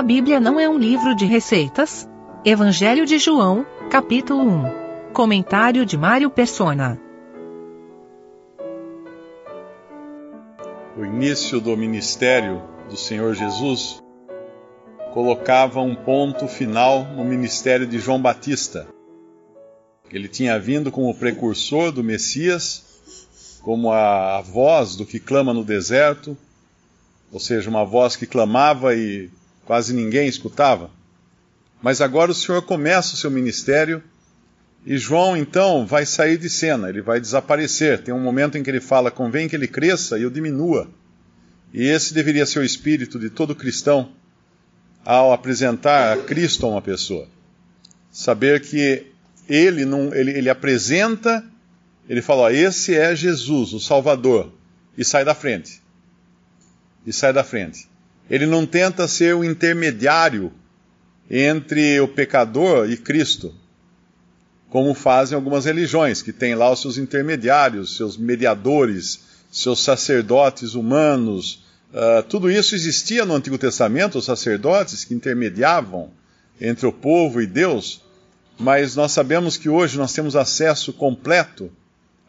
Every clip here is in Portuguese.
A Bíblia não é um livro de receitas? Evangelho de João, capítulo 1. Comentário de Mário Persona. O início do ministério do Senhor Jesus colocava um ponto final no ministério de João Batista. Ele tinha vindo como precursor do Messias, como a voz do que clama no deserto, ou seja, uma voz que clamava e quase ninguém escutava. Mas agora o Senhor começa o seu ministério e João então vai sair de cena, ele vai desaparecer. Tem um momento em que ele fala: convém que ele cresça e eu diminua. E esse deveria ser o espírito de todo cristão ao apresentar a Cristo a uma pessoa. Saber que ele, não, ele, ele apresenta, ele fala: ó, esse é Jesus, o Salvador, e sai da frente. E sai da frente. Ele não tenta ser o intermediário entre o pecador e Cristo, como fazem algumas religiões, que têm lá os seus intermediários, seus mediadores, seus sacerdotes humanos. Uh, tudo isso existia no Antigo Testamento, os sacerdotes que intermediavam entre o povo e Deus, mas nós sabemos que hoje nós temos acesso completo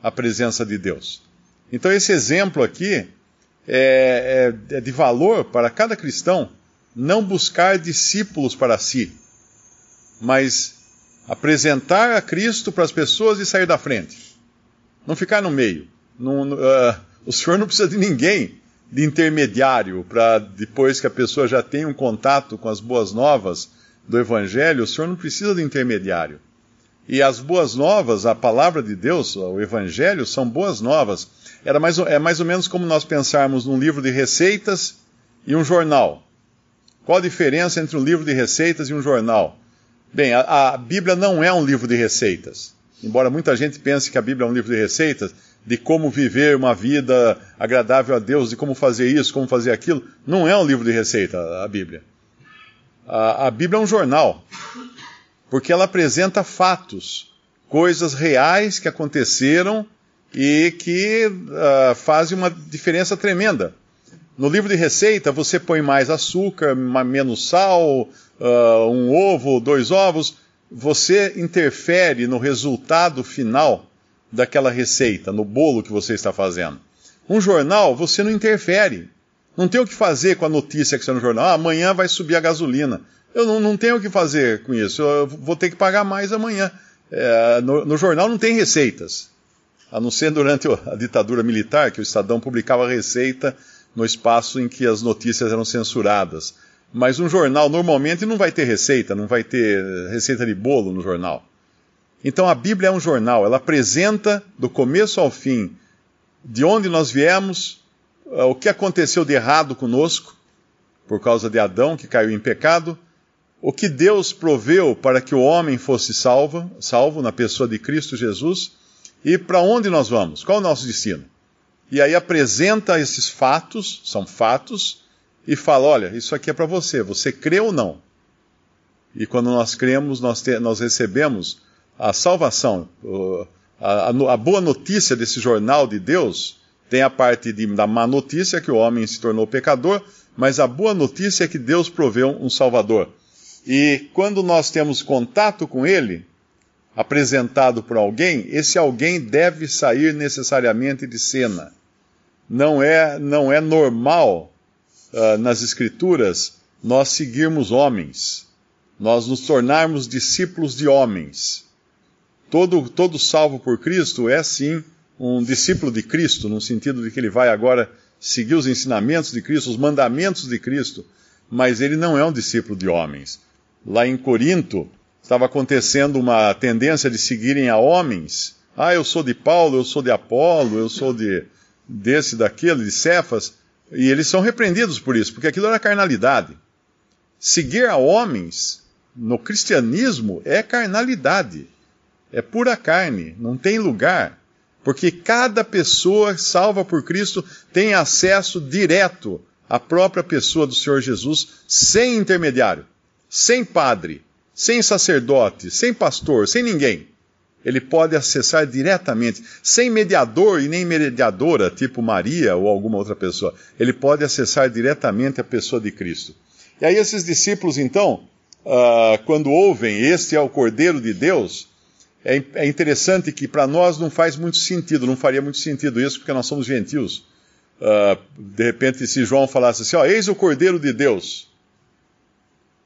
à presença de Deus. Então, esse exemplo aqui é, é, é de valor para cada cristão não buscar discípulos para si, mas apresentar a Cristo para as pessoas e sair da frente. Não ficar no meio. Não, uh, o Senhor não precisa de ninguém de intermediário para depois que a pessoa já tem um contato com as boas novas do Evangelho, o Senhor não precisa de intermediário. E as boas novas, a palavra de Deus, o Evangelho, são boas novas. Era mais, é mais ou menos como nós pensarmos num livro de receitas e um jornal. Qual a diferença entre um livro de receitas e um jornal? Bem, a, a, Bíblia não é um livro de receitas. Embora muita gente pense que a Bíblia é um livro de receitas, de como viver uma vida agradável a Deus, de como fazer isso, como fazer aquilo, não é um livro de receita a Bíblia. A, a Bíblia é um jornal, porque ela apresenta fatos, coisas reais que aconteceram e que uh, fazem uma diferença tremenda. No livro de receita, você põe mais açúcar, menos sal, uh, um ovo, dois ovos. Você interfere no resultado final daquela receita, no bolo que você está fazendo. Um jornal, você não interfere. Não tem o que fazer com a notícia que está no jornal. Ah, amanhã vai subir a gasolina. Eu não, não, tenho o que fazer com isso. Eu vou ter que pagar mais amanhã. É, no, no, jornal não tem receitas. A não ser durante a ditadura militar, que o Estadão publicava receita no espaço em que as notícias eram censuradas. Mas um jornal normalmente não vai ter receita, não vai ter receita de bolo no jornal. Então a Bíblia é um jornal, ela apresenta do começo ao fim de onde nós viemos, eh, o que aconteceu de errado conosco, por causa de Adão que caiu em pecado, o que Deus proveu para que o homem fosse salvo, salvo na pessoa de Cristo Jesus, e para onde nós vamos, qual é o nosso destino e aí apresenta esses fatos, são fatos, e fala: olha, isso aqui é para você, você crê ou não? E quando nós cremos, nós, te, nós recebemos a salvação, a, a, a, boa notícia desse jornal de Deus. Tem a parte de, da má notícia, que o homem se tornou pecador, mas a boa notícia é que Deus proveu um Salvador. E quando nós temos contato com Ele, apresentado por alguém, esse alguém deve sair necessariamente de cena não é, não é normal uh, nas Escrituras nós seguirmos homens, nós nos tornarmos discípulos de homens. Todo, todo salvo por Cristo é sim um discípulo de Cristo, no sentido de que ele vai agora seguir os ensinamentos de Cristo, os mandamentos de Cristo, mas ele não é um discípulo de homens. Lá em Corinto estava acontecendo uma tendência de seguirem a homens. Ah, eu sou de Paulo, eu sou de Apolo, eu sou de, desse, daquele, de Cefas, e eles são repreendidos por isso, porque aquilo era carnalidade. Seguir a homens no cristianismo é carnalidade, é pura carne, não tem lugar, porque cada pessoa salva por Cristo tem acesso direto à própria pessoa do Senhor Jesus, sem intermediário, sem padre, sem sacerdote, sem pastor, sem ninguém ele pode acessar diretamente, sem mediador e nem mediadora, tipo Maria ou alguma outra pessoa. Ele pode acessar diretamente a pessoa de Cristo. E aí esses discípulos, então, uh, quando ouvem este é o Cordeiro de Deus, é, é interessante que para nós não faz muito sentido, não faria muito sentido isso, porque nós somos gentios. Uh, de repente, se João falasse assim, ó, eis o Cordeiro de Deus.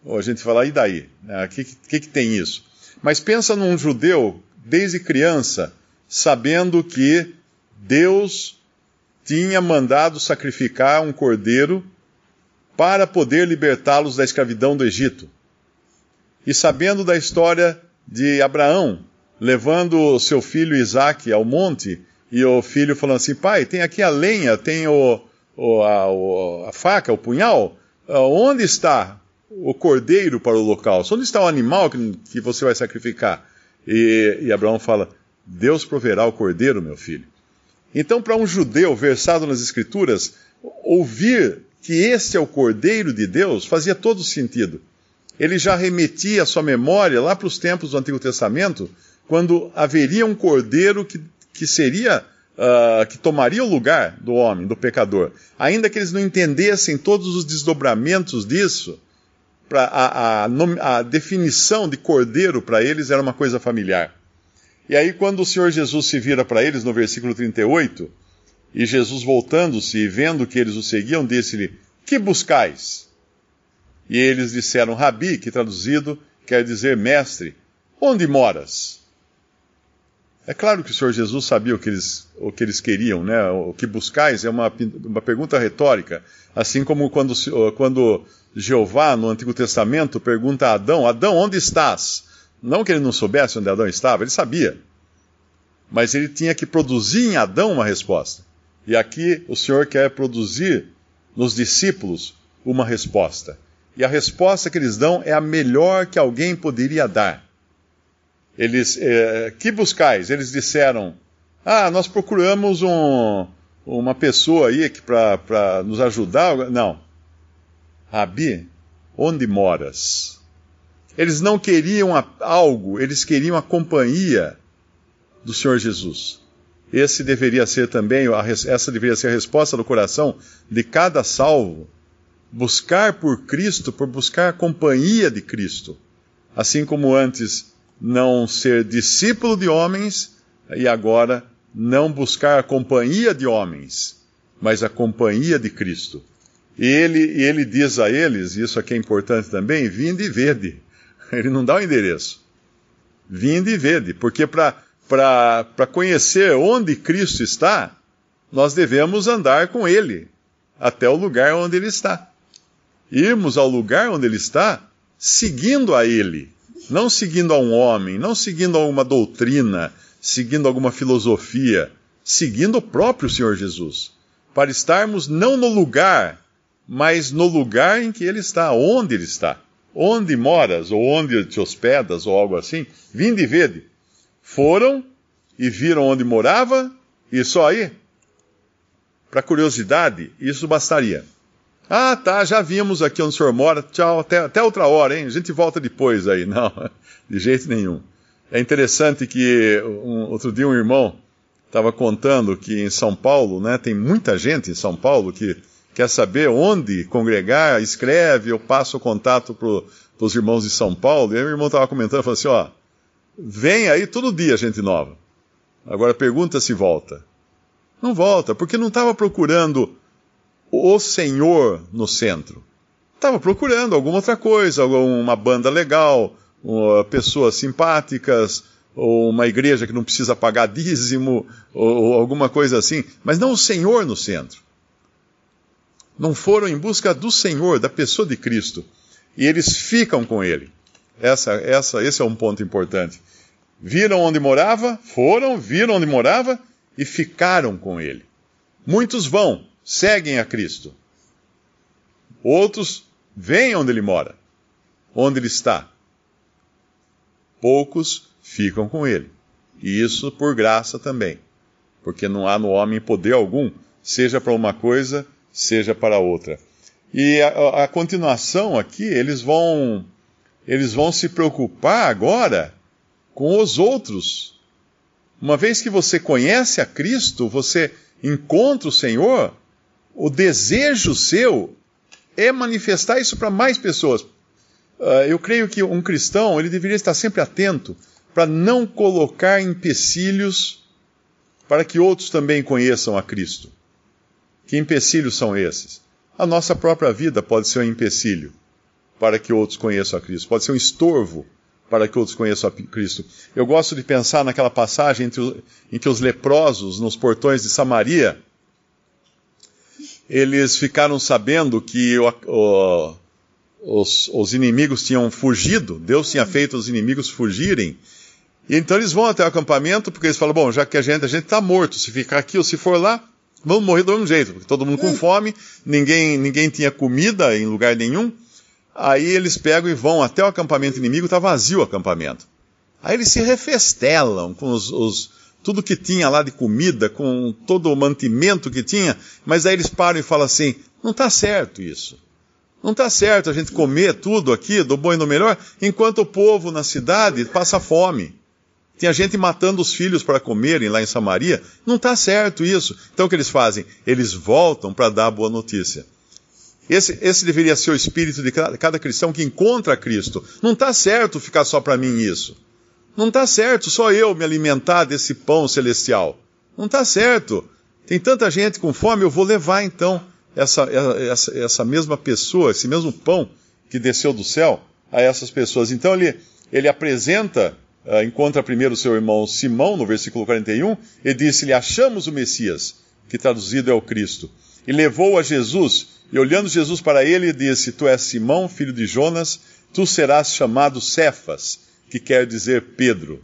A gente fala, e daí? O uh, que, que, que tem isso? Mas pensa num judeu, desde criança, sabendo que Deus tinha mandado sacrificar um cordeiro para poder libertá-los da escravidão do Egito. E sabendo da história de Abraão, levando seu filho Isaque ao monte, e o filho falando assim: pai, tem aqui a lenha, tem o, o, a, o, a, faca, o punhal, onde está o cordeiro para o local? Onde está o animal que, que você vai sacrificar? E, e Abraão fala: Deus proverá o cordeiro, meu filho. Então, para um judeu versado nas Escrituras, ouvir que este é o Cordeiro de Deus fazia todo sentido. Ele já remetia a sua memória lá para os tempos do Antigo Testamento, quando haveria um Cordeiro que, que seria, uh, que tomaria o lugar do homem, do pecador. Ainda que eles não entendessem todos os desdobramentos disso, pra, a, a, a definição de Cordeiro para eles era uma coisa familiar. E aí, quando o Senhor Jesus se vira para eles, no versículo 38, e Jesus, voltando-se e vendo que eles o seguiam, disse-lhe: Que buscais? E eles disseram: Rabi, que traduzido quer dizer mestre, onde moras? É claro que o Senhor Jesus sabia o que eles, o que eles queriam, né? O que buscais é uma, uma pergunta retórica. Assim como quando, quando Jeová, no Antigo Testamento, pergunta a Adão: Adão, onde estás? Não que ele não soubesse onde Adão estava, ele sabia. Mas ele tinha que produzir em Adão uma resposta. E aqui o Senhor quer produzir nos discípulos uma resposta. E a resposta que eles dão é a melhor que alguém poderia dar. Eles, eh, que buscais? Eles disseram: Ah, nós procuramos um, uma pessoa aí para nos ajudar. Não. Rabi, onde moras? Eles não queriam algo, eles queriam a companhia do Senhor Jesus. Esse deveria ser também, essa deveria ser a resposta do coração de cada salvo. Buscar por Cristo, por buscar a companhia de Cristo. Assim como antes não ser discípulo de homens e agora não buscar a companhia de homens, mas a companhia de Cristo. E ele, e ele diz a eles, isso aqui é importante também, vinde e vede. Ele não dá o endereço. Vinde e vede, porque para para conhecer onde Cristo está, nós devemos andar com Ele até o lugar onde Ele está. Irmos ao lugar onde Ele está, seguindo a Ele, não seguindo a um homem, não seguindo a uma doutrina, seguindo alguma filosofia, seguindo o próprio Senhor Jesus, para estarmos não no lugar, mas no lugar em que Ele está, onde Ele está. Onde moras, ou onde te hospedas, ou algo assim, vinde e vede foram e viram onde morava, e só aí? Para curiosidade, isso bastaria. Ah, tá, já vimos aqui onde o senhor mora, tchau, até, até outra hora, hein? A gente volta depois aí. Não, de jeito nenhum. É interessante que um, outro dia um irmão estava contando que em São Paulo, né, tem muita gente em São Paulo que quer saber onde congregar, escreve, eu passo o contato para os irmãos de São Paulo. E aí o irmão estava comentando, falou assim, ó, Vem aí todo dia gente nova. Agora pergunta se volta. Não volta, porque não estava procurando o Senhor no centro. Estava procurando alguma outra coisa, uma banda legal, pessoas simpáticas, ou uma igreja que não precisa pagar dízimo, ou alguma coisa assim, mas não o Senhor no centro. Não foram em busca do Senhor, da pessoa de Cristo. E eles ficam com Ele. Essa, essa, esse é um ponto importante. Viram onde morava, foram, viram onde morava e ficaram com ele. Muitos vão, seguem a Cristo. Outros vêm onde ele mora, onde ele está. Poucos ficam com ele. E isso por graça também, porque não há no homem poder algum, seja para uma coisa, seja para outra. E a, a continuação aqui, eles vão eles vão se preocupar agora com os outros. Uma vez que você conhece a Cristo, você encontra o Senhor, o desejo seu é manifestar isso para mais pessoas. Uh, eu creio que um cristão ele deveria estar sempre atento para não colocar empecilhos para que outros também conheçam a Cristo. Que empecilhos são esses? A nossa própria vida pode ser um empecilho para que outros conheçam a Cristo, pode ser um estorvo para que outros conheçam a Cristo. Eu gosto de pensar naquela passagem em que os leprosos nos portões de Samaria eles ficaram sabendo que o, o, os, os, inimigos tinham fugido, Deus tinha feito os inimigos fugirem. E então eles vão até o acampamento, porque eles falam: bom, já que a gente a gente está morto, se ficar aqui ou se for lá, vamos morrer do mesmo jeito, porque todo mundo com fome, ninguém, ninguém tinha comida em lugar nenhum. Aí eles pegam e vão até o acampamento inimigo, está vazio o acampamento. Aí eles se refestelam com os, os, tudo que tinha lá de comida, com todo o mantimento que tinha, mas aí eles param e falam assim: não está certo isso. Não está certo a gente comer tudo aqui, do bom e do melhor, enquanto o povo na cidade passa fome. Tinha gente matando os filhos para comerem lá em Samaria. Não está certo isso. Então o que eles fazem? Eles voltam para dar a boa notícia. Esse, esse deveria ser o espírito de cada, cada cristão que encontra Cristo. Não está certo ficar só para mim isso. Não está certo só eu me alimentar desse pão celestial. Não está certo. Tem tanta gente com fome, eu vou levar então essa, essa, essa mesma pessoa, esse mesmo pão que desceu do céu a essas pessoas. Então ele, ele apresenta, uh, encontra primeiro seu irmão Simão, no versículo 41, e disse-lhe: Achamos o Messias, que traduzido é o Cristo. E levou a Jesus e olhando Jesus para ele, disse: Tu és Simão, filho de Jonas, tu serás chamado Cefas, que quer dizer Pedro.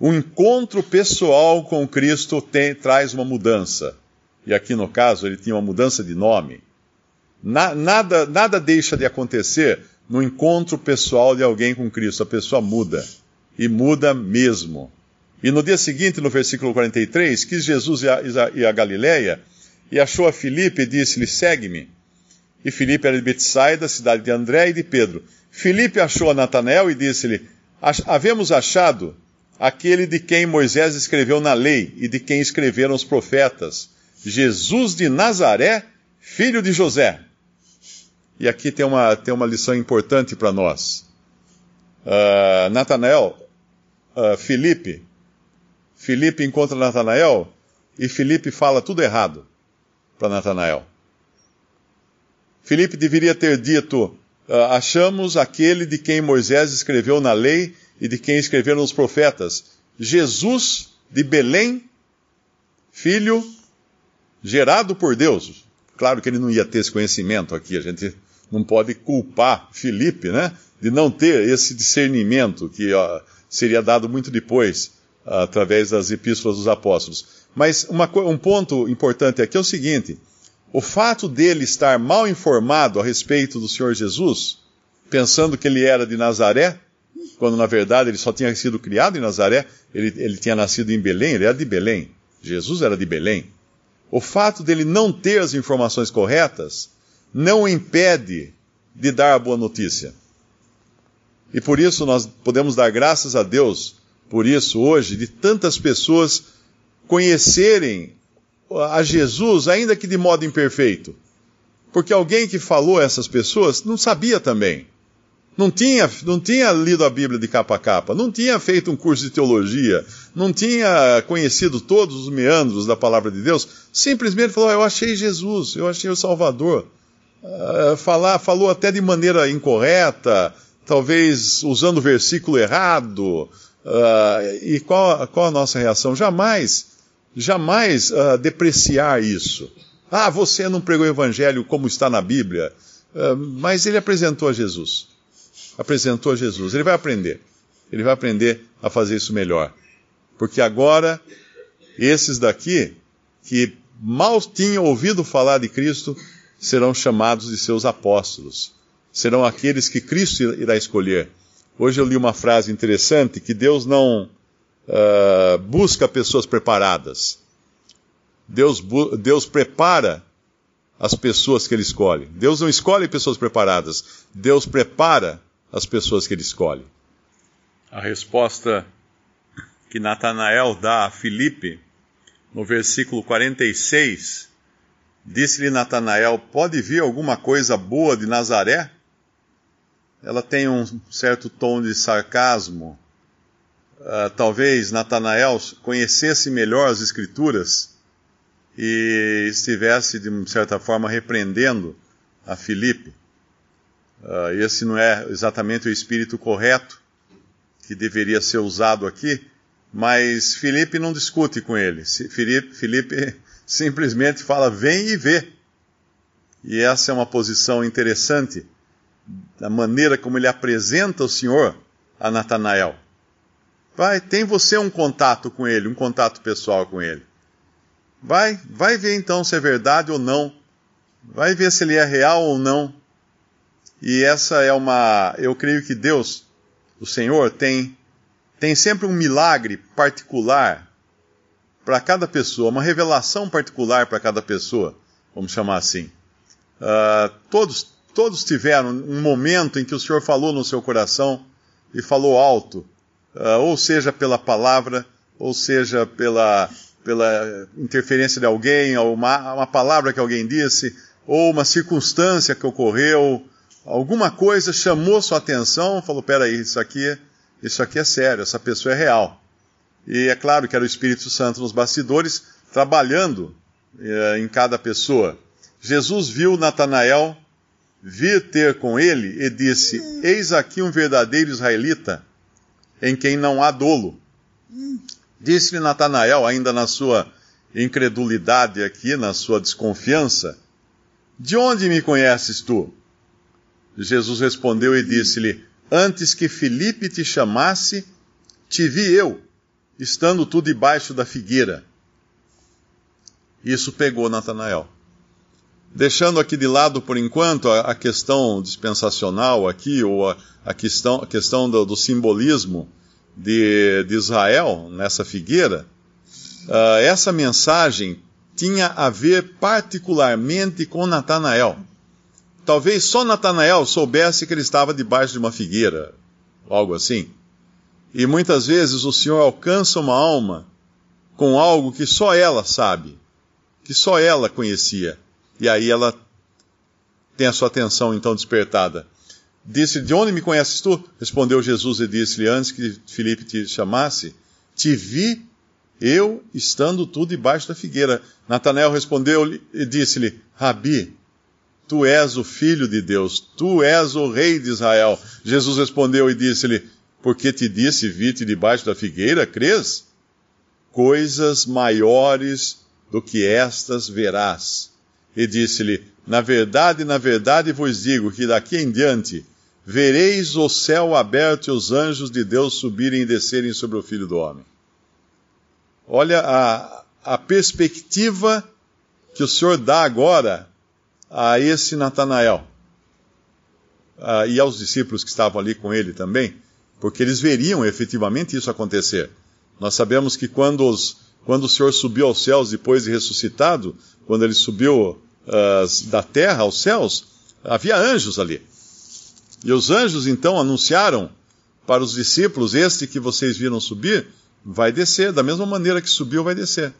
O encontro pessoal com Cristo tem, traz uma mudança. E aqui no caso, ele tinha uma mudança de nome. Na, nada, nada deixa de acontecer no encontro pessoal de alguém com Cristo. A pessoa muda. E muda mesmo. E no dia seguinte, no versículo 43, quis Jesus ir a, ir a Galiléia e achou a Filipe e disse-lhe: Segue-me. E Filipe era de Betsaida, cidade de André e de Pedro. Filipe achou a Natanael e disse-lhe: Havemos achado aquele de quem Moisés escreveu na lei e de quem escreveram os profetas, Jesus de Nazaré, filho de José. E aqui tem uma, tem uma lição importante para nós. Uh, Natanael, uh, Filipe encontra Natanael e Filipe fala tudo errado para Natanael. Filipe deveria ter dito: ah, Achamos aquele de quem Moisés escreveu na lei e de quem escreveram os profetas, Jesus de Belém, filho gerado por Deus. Claro que ele não ia ter esse conhecimento aqui, a gente não pode culpar Filipe, né, de não ter esse discernimento que ó, seria dado muito depois, através das epístolas dos apóstolos. Mas uma, um ponto importante aqui é o seguinte: o fato dele estar mal informado a respeito do Senhor Jesus, pensando que ele era de Nazaré, quando na verdade ele só tinha sido criado em Nazaré, ele, ele tinha nascido em Belém, ele era de Belém. Jesus era de Belém. O fato dele não ter as informações corretas não o impede de dar a boa notícia. E por isso nós podemos dar graças a Deus por isso hoje, de tantas pessoas conhecerem a Jesus, ainda que de modo imperfeito. Porque alguém que falou a essas pessoas não sabia também. Não tinha, não tinha lido a Bíblia de capa a capa, não tinha feito um curso de teologia, não tinha conhecido todos os meandros da palavra de Deus, simplesmente falou: Eu achei Jesus, eu achei o Salvador. Uh, falar, falou até de maneira incorreta, talvez usando o versículo errado. Uh, e qual, qual a nossa reação? Jamais jamais uh, depreciar isso. Ah, você não pregou o evangelho como está na Bíblia, uh, mas ele apresentou a Jesus. Apresentou a Jesus. Ele vai aprender. Ele vai aprender a fazer isso melhor. Porque agora, esses daqui, que mal tinham ouvido falar de Cristo, serão chamados de seus apóstolos. Serão aqueles que Cristo irá escolher. Hoje eu li uma frase interessante que Deus não uh, busca pessoas preparadas. Deus, Deus prepara as pessoas que ele escolhe. Deus não escolhe pessoas preparadas. Deus prepara as pessoas que ele escolhe. A resposta que Natanael dá a Filipe, no versículo 46, Disse-lhe Natanael: Pode vir alguma coisa boa de Nazaré? Ela tem um certo tom de sarcasmo. Uh, talvez Natanael conhecesse melhor as Escrituras e estivesse, de certa forma, repreendendo a Filipe. Uh, esse não é exatamente o espírito correto que deveria ser usado aqui, mas Filipe não discute com ele. Filipe, Filipe simplesmente fala: vem e vê. E essa é uma posição interessante, da maneira como ele apresenta o Senhor a Natanael. Vai, tem você um contato com ele, um contato pessoal com ele. Vai, vai ver então se é verdade ou não. Vai ver se ele é real ou não. E essa é uma, eu creio que Deus, o Senhor, tem tem sempre um milagre particular para cada pessoa, uma revelação particular para cada pessoa, vamos chamar assim. Uh, todos, todos tiveram um momento em que o Senhor falou no seu coração e falou alto, uh, ou seja pela palavra, ou seja pela, pela interferência de alguém, ou uma, uma palavra que alguém disse, ou uma circunstância que ocorreu, alguma coisa chamou sua atenção, falou: peraí, isso aqui, isso aqui é sério, essa pessoa é real. E é claro que era o Espírito Santo nos bastidores, trabalhando eh, em cada pessoa. Jesus viu Natanael vir ter com ele e disse: Eis aqui um verdadeiro israelita, em quem não há dolo. Disse-lhe Natanael, ainda na sua incredulidade aqui, na sua desconfiança: De onde me conheces tu? Jesus respondeu e disse-lhe: Antes que Filipe te chamasse, te vi eu estando tu debaixo da figueira. Isso pegou Natanael. Deixando aqui de lado, por enquanto, a, a questão dispensacional aqui, ou a, a questão, a questão do, do simbolismo de, de, Israel nessa figueira, uh, essa mensagem tinha a ver particularmente com Natanael. Talvez só Natanael soubesse que ele estava debaixo de uma figueira, algo assim. E muitas vezes o Senhor alcança uma alma com algo que só ela sabe, que só ela conhecia. E aí ela tem a sua atenção então despertada. Disse: De onde me conheces tu? Respondeu Jesus e disse-lhe: Antes que Filipe te chamasse, te vi eu estando tu debaixo da figueira. Natanael respondeu e disse-lhe: Rabi, tu és o filho de Deus, tu és o rei de Israel. Jesus respondeu e disse-lhe: porque te disse, vi-te debaixo da figueira, crês? Coisas maiores do que estas verás. E disse-lhe, na verdade, na verdade vos digo que daqui em diante vereis o céu aberto e os anjos de Deus subirem e descerem sobre o Filho do Homem. Olha a, a perspectiva que o Senhor dá agora a esse Natanael uh, e aos discípulos que estavam ali com ele também porque eles veriam efetivamente isso acontecer. Nós sabemos que quando, os, quando o Senhor subiu aos céus depois de ressuscitado, quando ele subiu uh, da terra aos céus, havia anjos ali. E os anjos então anunciaram para os discípulos: Este que vocês viram subir vai descer, da mesma maneira que subiu, vai descer.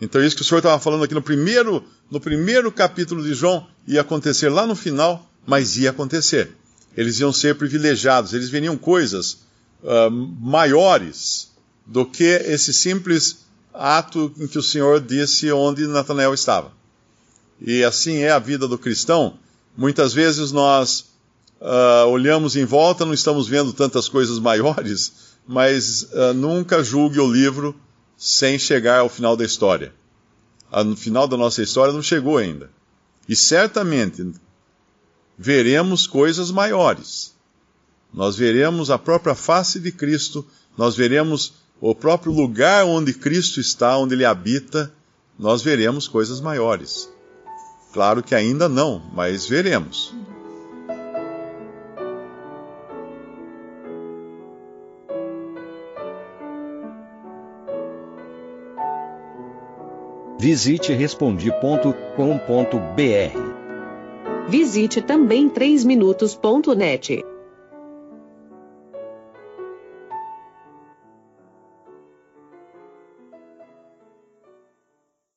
Então, isso que o Senhor estava falando aqui no primeiro, no primeiro capítulo de João, ia acontecer lá no final, mas ia acontecer eles iam ser privilegiados, eles veriam coisas uh, maiores do que esse simples ato em que o Senhor disse onde Natanael estava. E assim é a vida do cristão. Muitas vezes nós uh, olhamos em volta, não estamos vendo tantas coisas maiores, mas uh, nunca julgue o livro sem chegar ao final da história. No final da nossa história não chegou ainda. E certamente veremos coisas maiores. Nós veremos a própria face de Cristo, nós veremos o próprio lugar onde Cristo está, onde Ele habita, nós veremos coisas maiores. Claro que ainda não, mas veremos. Visite respondi.com.br Visite também 3minutos.net.